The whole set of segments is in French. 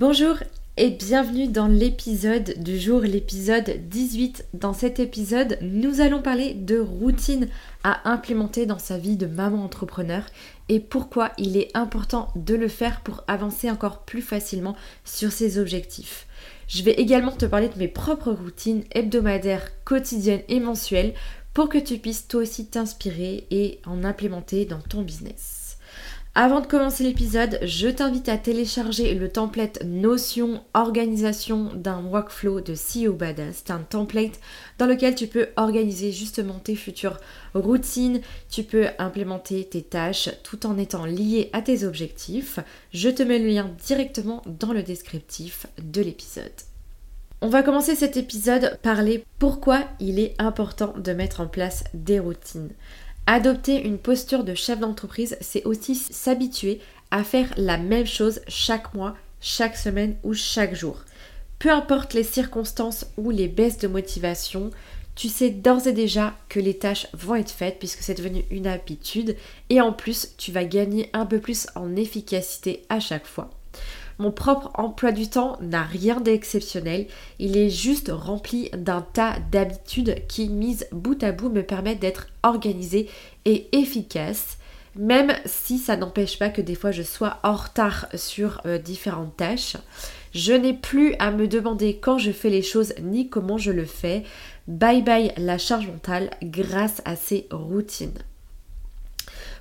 Bonjour et bienvenue dans l'épisode du jour, l'épisode 18. Dans cet épisode, nous allons parler de routine à implémenter dans sa vie de maman entrepreneur et pourquoi il est important de le faire pour avancer encore plus facilement sur ses objectifs. Je vais également te parler de mes propres routines hebdomadaires, quotidiennes et mensuelles pour que tu puisses toi aussi t'inspirer et en implémenter dans ton business. Avant de commencer l'épisode, je t'invite à télécharger le template Notion organisation d'un workflow de CEO Badass. C'est un template dans lequel tu peux organiser justement tes futures routines, tu peux implémenter tes tâches tout en étant lié à tes objectifs. Je te mets le lien directement dans le descriptif de l'épisode. On va commencer cet épisode par les pourquoi il est important de mettre en place des routines. Adopter une posture de chef d'entreprise, c'est aussi s'habituer à faire la même chose chaque mois, chaque semaine ou chaque jour. Peu importe les circonstances ou les baisses de motivation, tu sais d'ores et déjà que les tâches vont être faites puisque c'est devenu une habitude et en plus tu vas gagner un peu plus en efficacité à chaque fois. Mon propre emploi du temps n'a rien d'exceptionnel, il est juste rempli d'un tas d'habitudes qui, mises bout à bout, me permettent d'être organisée et efficace, même si ça n'empêche pas que des fois je sois en retard sur euh, différentes tâches. Je n'ai plus à me demander quand je fais les choses ni comment je le fais. Bye bye la charge mentale grâce à ces routines.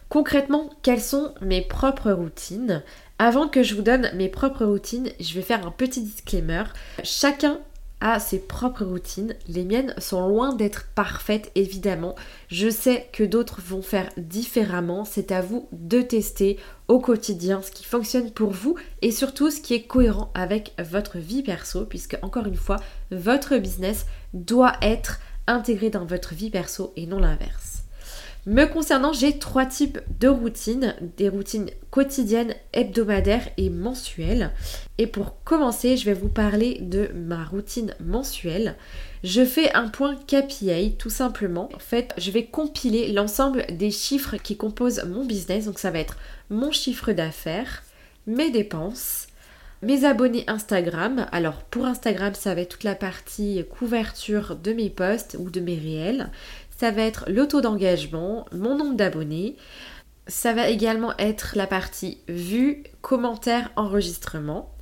Concrètement, quelles sont mes propres routines? Avant que je vous donne mes propres routines, je vais faire un petit disclaimer. Chacun a ses propres routines. Les miennes sont loin d'être parfaites, évidemment. Je sais que d'autres vont faire différemment. C'est à vous de tester au quotidien ce qui fonctionne pour vous et surtout ce qui est cohérent avec votre vie perso, puisque encore une fois, votre business doit être intégré dans votre vie perso et non l'inverse. Me concernant, j'ai trois types de routines, des routines quotidiennes, hebdomadaires et mensuelles. Et pour commencer, je vais vous parler de ma routine mensuelle. Je fais un point KPI tout simplement. En fait, je vais compiler l'ensemble des chiffres qui composent mon business. Donc ça va être mon chiffre d'affaires, mes dépenses, mes abonnés Instagram. Alors pour Instagram, ça va être toute la partie couverture de mes posts ou de mes réels ça va être le taux d'engagement, mon nombre d'abonnés. Ça va également être la partie vue, commentaires, enregistrement.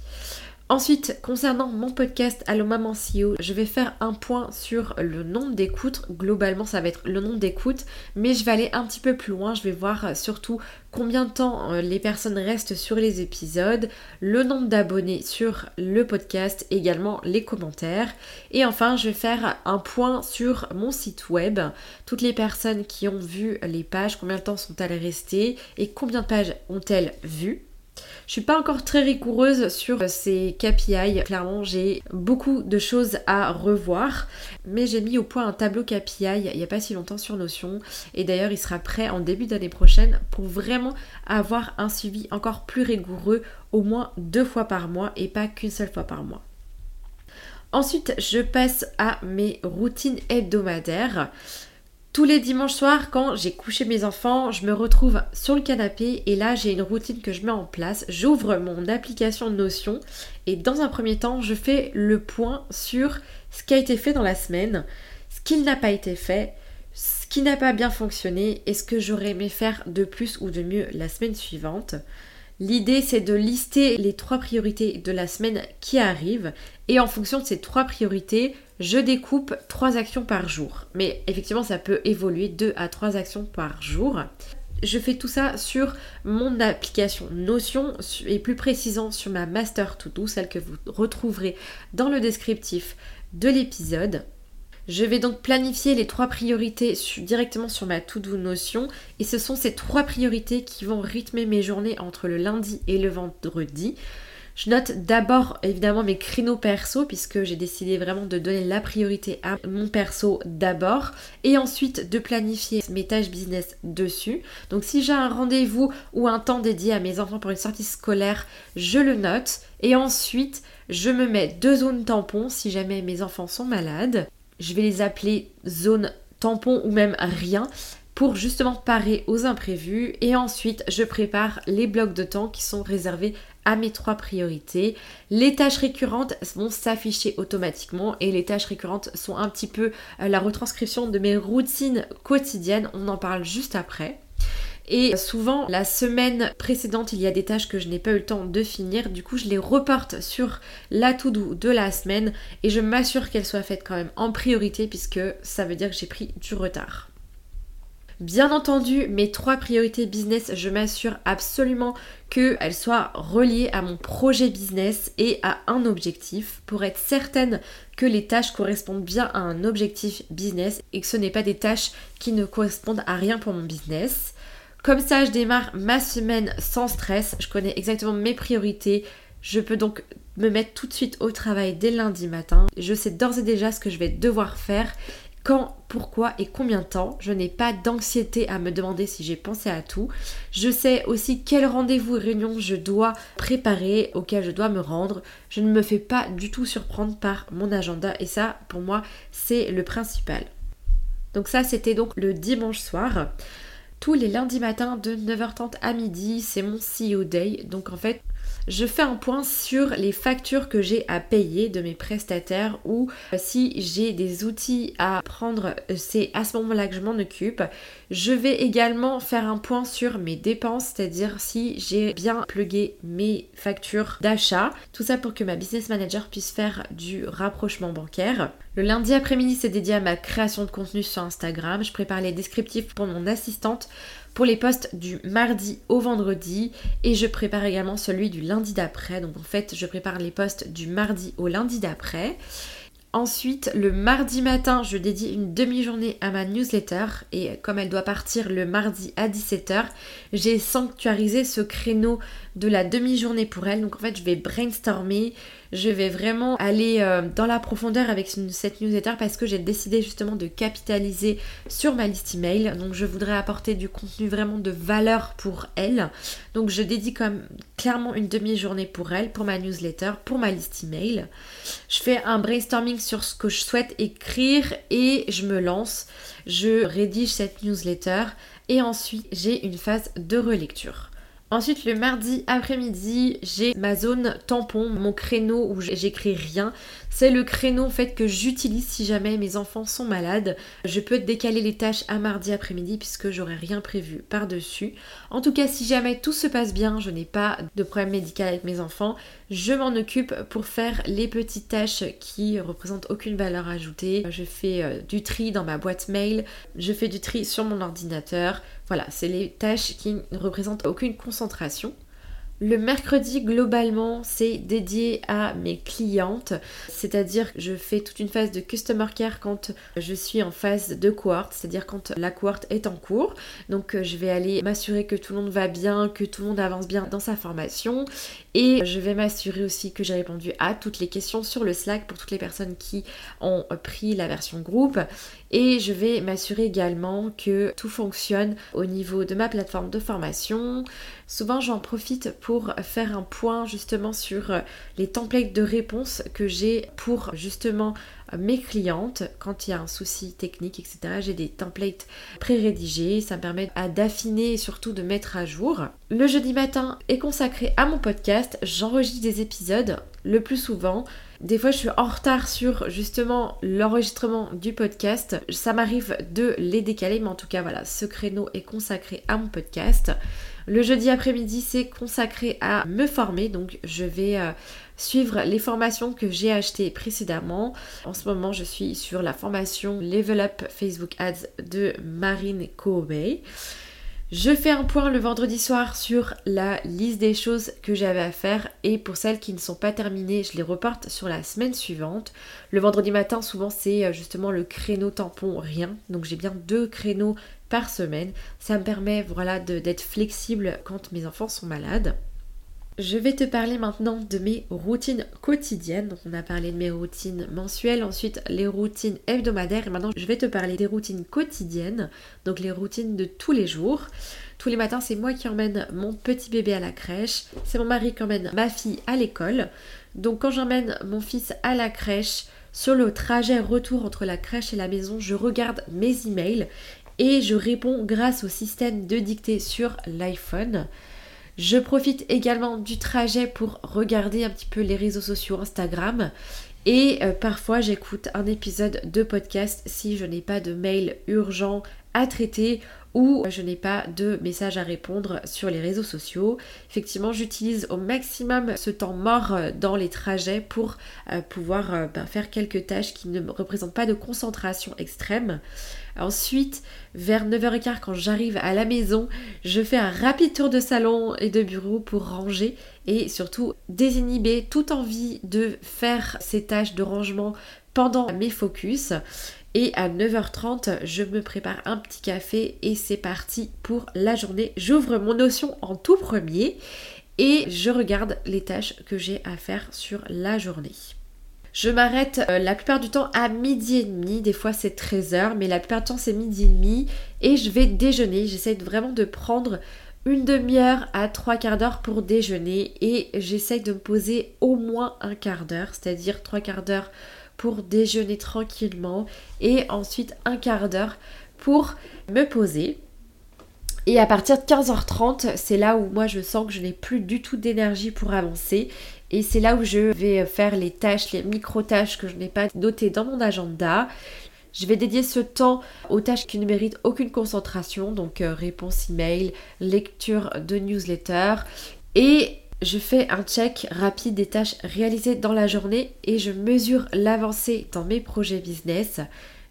Ensuite, concernant mon podcast Allo Maman CEO, je vais faire un point sur le nombre d'écoutes. Globalement, ça va être le nombre d'écoutes, mais je vais aller un petit peu plus loin. Je vais voir surtout combien de temps euh, les personnes restent sur les épisodes, le nombre d'abonnés sur le podcast, également les commentaires. Et enfin, je vais faire un point sur mon site web, toutes les personnes qui ont vu les pages, combien de temps sont-elles restées et combien de pages ont-elles vues? Je suis pas encore très rigoureuse sur ces KPI. Clairement, j'ai beaucoup de choses à revoir, mais j'ai mis au point un tableau KPI il n'y a pas si longtemps sur Notion et d'ailleurs, il sera prêt en début d'année prochaine pour vraiment avoir un suivi encore plus rigoureux, au moins deux fois par mois et pas qu'une seule fois par mois. Ensuite, je passe à mes routines hebdomadaires. Tous les dimanches soirs, quand j'ai couché mes enfants, je me retrouve sur le canapé et là j'ai une routine que je mets en place. J'ouvre mon application Notion et dans un premier temps, je fais le point sur ce qui a été fait dans la semaine, ce qui n'a pas été fait, ce qui n'a pas bien fonctionné et ce que j'aurais aimé faire de plus ou de mieux la semaine suivante. L'idée, c'est de lister les trois priorités de la semaine qui arrive et en fonction de ces trois priorités, je découpe trois actions par jour. Mais effectivement, ça peut évoluer deux à trois actions par jour. Je fais tout ça sur mon application Notion et plus précisément sur ma Master To Do, celle que vous retrouverez dans le descriptif de l'épisode. Je vais donc planifier les trois priorités directement sur ma to-do notion et ce sont ces trois priorités qui vont rythmer mes journées entre le lundi et le vendredi. Je note d'abord évidemment mes créneaux perso puisque j'ai décidé vraiment de donner la priorité à mon perso d'abord et ensuite de planifier mes tâches business dessus. Donc si j'ai un rendez-vous ou un temps dédié à mes enfants pour une sortie scolaire, je le note et ensuite je me mets deux zones tampons si jamais mes enfants sont malades je vais les appeler zone tampon ou même rien pour justement parer aux imprévus et ensuite je prépare les blocs de temps qui sont réservés à mes trois priorités. Les tâches récurrentes vont s'afficher automatiquement et les tâches récurrentes sont un petit peu euh, la retranscription de mes routines quotidiennes, on en parle juste après. Et souvent, la semaine précédente, il y a des tâches que je n'ai pas eu le temps de finir. Du coup, je les reporte sur la to-do de la semaine et je m'assure qu'elles soient faites quand même en priorité puisque ça veut dire que j'ai pris du retard. Bien entendu, mes trois priorités business, je m'assure absolument qu'elles soient reliées à mon projet business et à un objectif pour être certaine que les tâches correspondent bien à un objectif business et que ce n'est pas des tâches qui ne correspondent à rien pour mon business. Comme ça, je démarre ma semaine sans stress. Je connais exactement mes priorités. Je peux donc me mettre tout de suite au travail dès lundi matin. Je sais d'ores et déjà ce que je vais devoir faire, quand, pourquoi et combien de temps. Je n'ai pas d'anxiété à me demander si j'ai pensé à tout. Je sais aussi quel rendez-vous et réunion je dois préparer, auquel je dois me rendre. Je ne me fais pas du tout surprendre par mon agenda et ça, pour moi, c'est le principal. Donc ça, c'était donc le dimanche soir tous les lundis matins de 9h30 à midi, c'est mon CEO Day. Donc en fait, je fais un point sur les factures que j'ai à payer de mes prestataires ou euh, si j'ai des outils à prendre, euh, c'est à ce moment-là que je m'en occupe. Je vais également faire un point sur mes dépenses, c'est-à-dire si j'ai bien plugué mes factures d'achat. Tout ça pour que ma business manager puisse faire du rapprochement bancaire. Le lundi après-midi, c'est dédié à ma création de contenu sur Instagram. Je prépare les descriptifs pour mon assistante pour les posts du mardi au vendredi et je prépare également celui du lundi d'après. Donc en fait, je prépare les posts du mardi au lundi d'après. Ensuite, le mardi matin, je dédie une demi-journée à ma newsletter et comme elle doit partir le mardi à 17h, j'ai sanctuarisé ce créneau de la demi-journée pour elle. Donc en fait, je vais brainstormer, je vais vraiment aller euh, dans la profondeur avec cette newsletter parce que j'ai décidé justement de capitaliser sur ma liste email. Donc je voudrais apporter du contenu vraiment de valeur pour elle. Donc je dédie clairement une demi-journée pour elle, pour ma newsletter, pour ma liste email. Je fais un brainstorming sur ce que je souhaite écrire et je me lance. Je rédige cette newsletter et ensuite j'ai une phase de relecture. Ensuite, le mardi après-midi, j'ai ma zone tampon, mon créneau où j'écris rien. C'est le créneau fait que j'utilise si jamais mes enfants sont malades. Je peux décaler les tâches à mardi après-midi puisque j'aurai rien prévu par-dessus. En tout cas, si jamais tout se passe bien, je n'ai pas de problème médical avec mes enfants, je m'en occupe pour faire les petites tâches qui représentent aucune valeur ajoutée. Je fais euh, du tri dans ma boîte mail, je fais du tri sur mon ordinateur. Voilà, c'est les tâches qui ne représentent aucune concentration. Le mercredi, globalement, c'est dédié à mes clientes, c'est-à-dire que je fais toute une phase de customer care quand je suis en phase de cohorte, c'est-à-dire quand la cohorte est en cours. Donc, euh, je vais aller m'assurer que tout le monde va bien, que tout le monde avance bien dans sa formation et je vais m'assurer aussi que j'ai répondu à toutes les questions sur le Slack pour toutes les personnes qui ont pris la version groupe. Et je vais m'assurer également que tout fonctionne au niveau de ma plateforme de formation. Souvent j'en profite pour faire un point justement sur les templates de réponses que j'ai pour justement mes clientes quand il y a un souci technique, etc. J'ai des templates pré-rédigés, ça me permet d'affiner et surtout de mettre à jour. Le jeudi matin est consacré à mon podcast, j'enregistre des épisodes le plus souvent Des fois, je suis en retard sur justement l'enregistrement du podcast. Ça m'arrive de les décaler, mais en tout cas, voilà, ce créneau est consacré à mon podcast. Le jeudi après-midi, c'est consacré à me former, donc je vais euh, suivre les formations que j'ai achetées précédemment. En ce moment, je suis sur la formation Level Up Facebook Ads de Marine Kobe. Je fais un point le vendredi soir sur la liste des choses que j'avais à faire et pour celles qui ne sont pas terminées, je les reporte sur la semaine suivante. Le vendredi matin, souvent, c'est euh, justement le créneau tampon rien. Donc j'ai bien deux créneaux par semaine. Ça me permet voilà, d'être flexible quand mes enfants sont malades. Je vais te parler maintenant de mes routines quotidiennes. Donc on a parlé de mes routines mensuelles, ensuite les routines hebdomadaires et maintenant je vais te parler des routines quotidiennes, donc les routines de tous les jours. Tous les matins, c'est moi qui emmène mon petit bébé à la crèche, c'est mon mari qui emmène ma fille à l'école. Donc quand j'emmène mon fils à la crèche, sur le trajet retour entre la crèche et la maison, je regarde mes emails et je réponds grâce au système de dictée sur l'iPhone. Je profite également du trajet pour regarder un petit peu les réseaux sociaux Instagram. Et euh, parfois j'écoute un épisode de podcast si je n'ai pas de mail urgent à traiter ou je n'ai pas de message à répondre sur les réseaux sociaux. Effectivement, j'utilise au maximum ce temps mort euh, dans les trajets pour euh, pouvoir ben, faire quelques tâches qui ne représentent pas de concentration extrême. Ensuite, vers 9h15 quand j'arrive à la maison, je fais un rapide tour de salon et de bureau pour ranger et surtout désinhiber toute envie de faire ces tâches de rangement pendant mes focus. Et à 9h30, je me prépare un petit café et c'est parti pour la journée. J'ouvre mon notion en tout premier et je regarde les tâches que j'ai à faire sur la journée. Je m'arrête euh, la plupart du temps à midi et demi, des fois c'est 13h, mais la plupart du temps c'est midi et demi et je vais déjeuner. J'essaie vraiment de prendre une demi-heure à trois quarts d'heure pour déjeuner et j'essaie de me poser au moins un quart d'heure, c'est-à-dire trois quarts d'heure pour déjeuner tranquillement et ensuite un quart d'heure pour me poser. Et à partir de 15h30, c'est là où moi je sens que je n'ai plus du tout d'énergie pour avancer et c'est là où je vais faire les tâches, les micro-tâches que je n'ai pas notées dans mon agenda. Je vais dédier ce temps aux tâches qui ne méritent aucune concentration, donc euh, réponse email, lecture de newsletter. Et je fais un check rapide des tâches réalisées dans la journée et je mesure l'avancée dans mes projets business.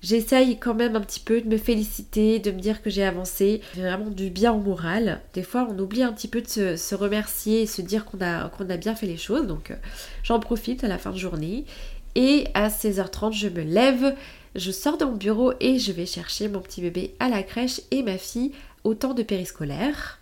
J'essaye quand même un petit peu de me féliciter, de me dire que j'ai avancé. J'ai vraiment du bien au moral. Des fois, on oublie un petit peu de se, remercier et se dire qu'on a, bien fait les choses. Donc, euh, j'en profite à la fin de journée. Et à 16h30, je me lève, je sors de mon bureau et je vais chercher mon petit bébé à la crèche et ma fille au temps de périscolaire.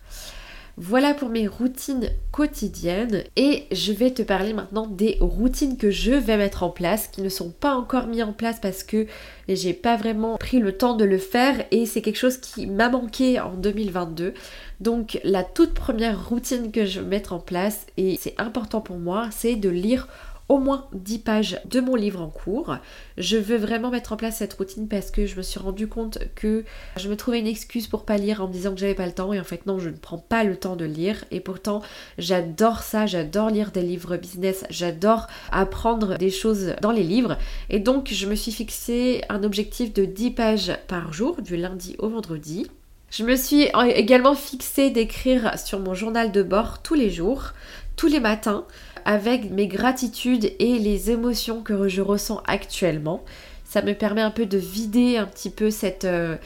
Voilà pour mes routines quotidiennes et je vais te parler maintenant des routines que je vais mettre en place qui ne sont pas encore mis en place parce que j'ai pas vraiment pris le temps de le faire et c'est quelque chose qui m'a manqué en 2022. Donc la toute première routine que je vais mettre en place et c'est important pour moi, c'est de lire au moins 10 pages de mon livre en cours. Je veux vraiment mettre en place cette routine parce que je me suis rendu compte que je me trouvais une excuse pour pas lire en me disant que j'avais pas le temps. Et en fait non, je ne prends pas le temps de lire. Et pourtant j'adore ça, j'adore lire des livres business, j'adore apprendre des choses dans les livres. Et donc je me suis fixé un objectif de 10 pages par jour du lundi au vendredi. Je me suis également fixé d'écrire sur mon journal de bord tous les jours, tous les matins, avec mes gratitudes et les émotions que je ressens actuellement. Ça me permet un peu de vider un petit peu cette, euh,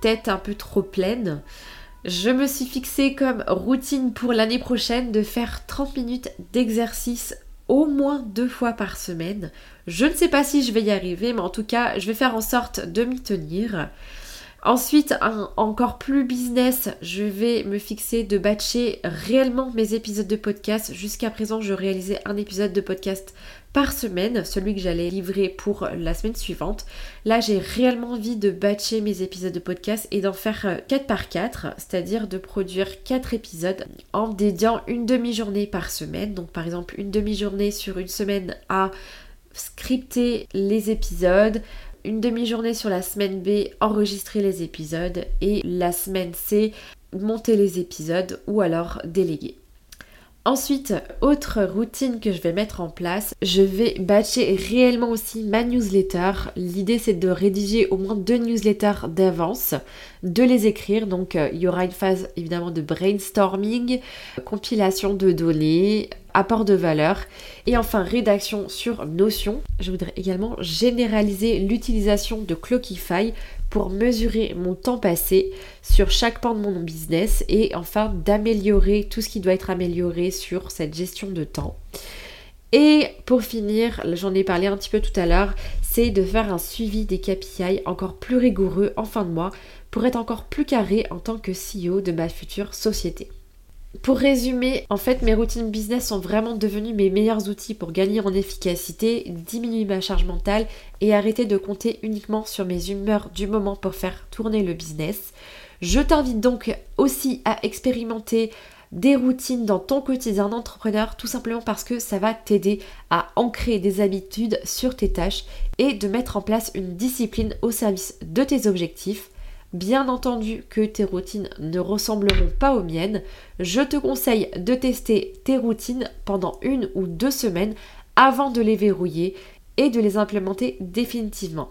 tête un peu trop pleine. Je me suis fixé comme routine pour l'année prochaine de faire 30 minutes d'exercice au moins deux fois par semaine. Je ne sais pas si je vais y arriver, mais en tout cas, je vais faire en sorte de m'y tenir. Ensuite, encore plus business, je vais me fixer de batcher réellement mes épisodes de podcast. Jusqu'à présent, je réalisais un épisode de podcast par semaine, celui que j'allais livrer pour la semaine suivante. Là, j'ai réellement envie de batcher mes épisodes de podcast et d'en faire 4 par 4, c'est-à-dire de produire 4 épisodes en dédiant une demi-journée par semaine. Donc par exemple, une demi-journée sur une semaine à scripter les épisodes, une demi-journée sur la semaine B, enregistrer les épisodes et la semaine C, monter les épisodes ou alors déléguer. Ensuite, autre routine que je vais mettre en place, je vais batcher réellement aussi ma newsletter. L'idée c'est de rédiger au moins deux newsletters d'avance, de les écrire. Donc euh, il y aura une phase évidemment de brainstorming, compilation de données, apport de valeur et enfin rédaction sur Notion. Je voudrais également généraliser l'utilisation de Clockify pour mesurer mon temps passé sur chaque pan de mon business et enfin d'améliorer tout ce qui doit être amélioré sur cette gestion de temps. Et pour finir, j'en ai parlé un petit peu tout à l'heure, c'est de faire un suivi des KPI encore plus rigoureux en fin de mois pour être encore plus carré en tant que CEO de ma future société. Pour résumer, en fait, mes routines business sont vraiment devenues mes meilleurs outils pour gagner en efficacité, diminuer ma charge mentale et arrêter de compter uniquement sur mes humeurs du moment pour faire tourner le business. Je t'invite donc aussi à expérimenter des routines dans ton quotidien d'entrepreneur tout simplement parce que ça va t'aider à ancrer des habitudes sur tes tâches et de mettre en place une discipline au service de tes objectifs. Bien entendu que tes routines ne ressembleront pas aux miennes, je te conseille de tester tes routines pendant une ou deux semaines avant de les verrouiller et de les implémenter définitivement.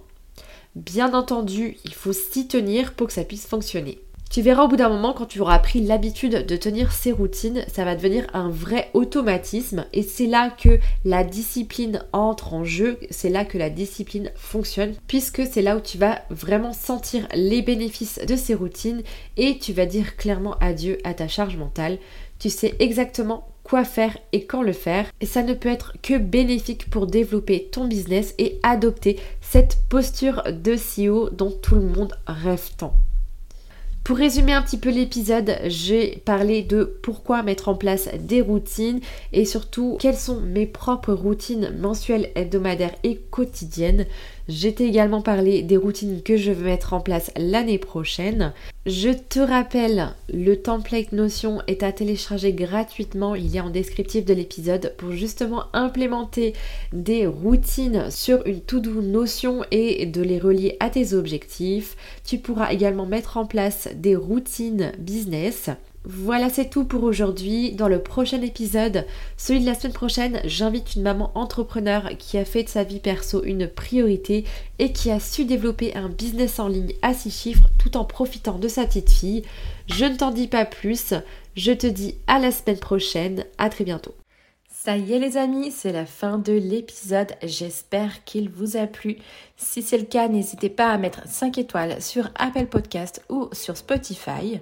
Bien entendu, il faut s'y tenir pour que ça puisse fonctionner. Tu verras au bout d'un moment, quand tu auras pris l'habitude de tenir ces routines, ça va devenir un vrai automatisme et c'est là que la discipline entre en jeu, c'est là que la discipline fonctionne, puisque c'est là où tu vas vraiment sentir les bénéfices de ces routines et tu vas dire clairement adieu à ta charge mentale. Tu sais exactement quoi faire et quand le faire. Et ça ne peut être que bénéfique pour développer ton business et adopter cette posture de CEO dont tout le monde rêve tant. Pour résumer un petit peu l'épisode, j'ai parlé de pourquoi mettre en place des routines et surtout quelles sont mes propres routines mensuelles, hebdomadaires et quotidiennes. J'ai également parlé des routines que je veux mettre en place l'année prochaine. Je te rappelle, le template Notion est à télécharger gratuitement. Il a en descriptif de l'épisode pour justement implémenter des routines sur une to-do Notion et de les relier à tes objectifs. Tu pourras également mettre en place des routines business. Voilà, c'est tout pour aujourd'hui. Dans le prochain épisode, celui de la semaine prochaine, j'invite une maman entrepreneur qui a fait de sa vie perso une priorité et qui a su développer un business en ligne à six chiffres tout en profitant de sa petite fille. Je ne t'en dis pas plus. Je te dis à la semaine prochaine. À très bientôt. Ça y est les amis, c'est la fin de l'épisode. J'espère qu'il vous a plu. Si c'est le cas, n'hésitez pas à mettre 5 étoiles sur Apple Podcast ou sur Spotify.